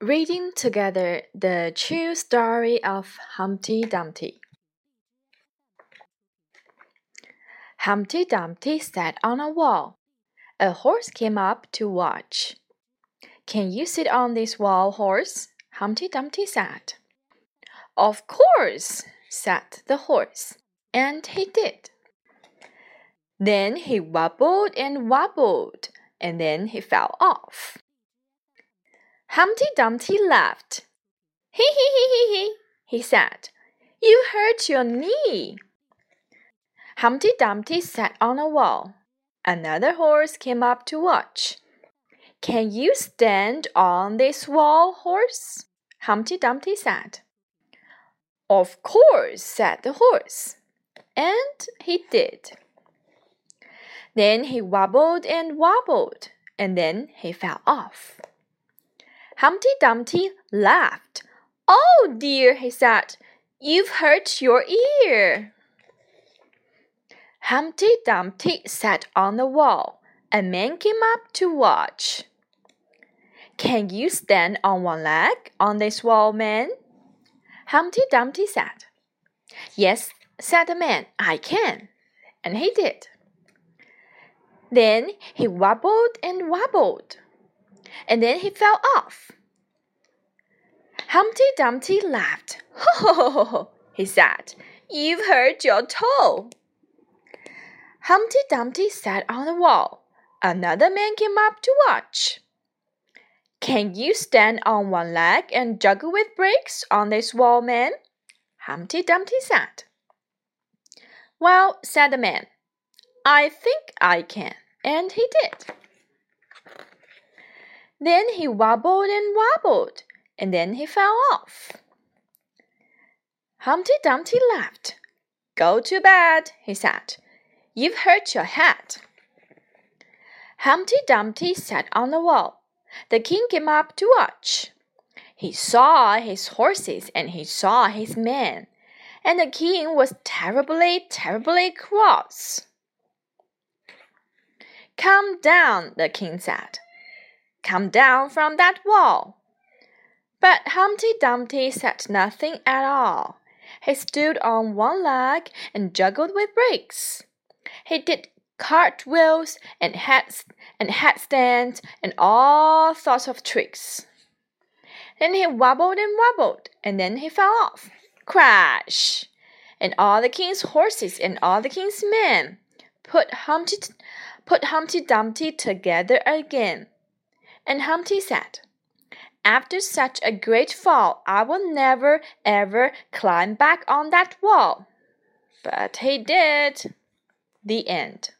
Reading together the true story of Humpty Dumpty. Humpty Dumpty sat on a wall. A horse came up to watch. Can you sit on this wall, horse? Humpty Dumpty said. Of course, said the horse, and he did. Then he wobbled and wobbled, and then he fell off. Humpty Dumpty laughed. He he he he he, he said. You hurt your knee. Humpty Dumpty sat on a wall. Another horse came up to watch. Can you stand on this wall, horse? Humpty Dumpty said. Of course, said the horse. And he did. Then he wobbled and wobbled, and then he fell off. Humpty Dumpty laughed. Oh dear, he said, you've hurt your ear. Humpty Dumpty sat on the wall. A man came up to watch. Can you stand on one leg on this wall, man? Humpty Dumpty said. Yes, said the man, I can. And he did. Then he wobbled and wobbled and then he fell off. Humpty Dumpty laughed. Ho, ho, ho, ho, he said. You've hurt your toe. Humpty Dumpty sat on the wall. Another man came up to watch. Can you stand on one leg and juggle with bricks on this wall, man? Humpty Dumpty said. Well, said the man, I think I can. And he did. Then he wobbled and wobbled, and then he fell off. Humpty Dumpty laughed. Go to bed, he said. You've hurt your head. Humpty Dumpty sat on the wall. The king came up to watch. He saw his horses and he saw his men, and the king was terribly, terribly cross. Come down, the king said. Come down from that wall. But Humpty Dumpty said nothing at all. He stood on one leg and juggled with bricks. He did cartwheels and heads and headstands and all sorts of tricks. Then he wobbled and wobbled, and then he fell off. Crash! And all the king's horses and all the king's men put Humpty, put Humpty Dumpty together again. And Humpty said, After such a great fall, I will never, ever climb back on that wall. But he did. The end.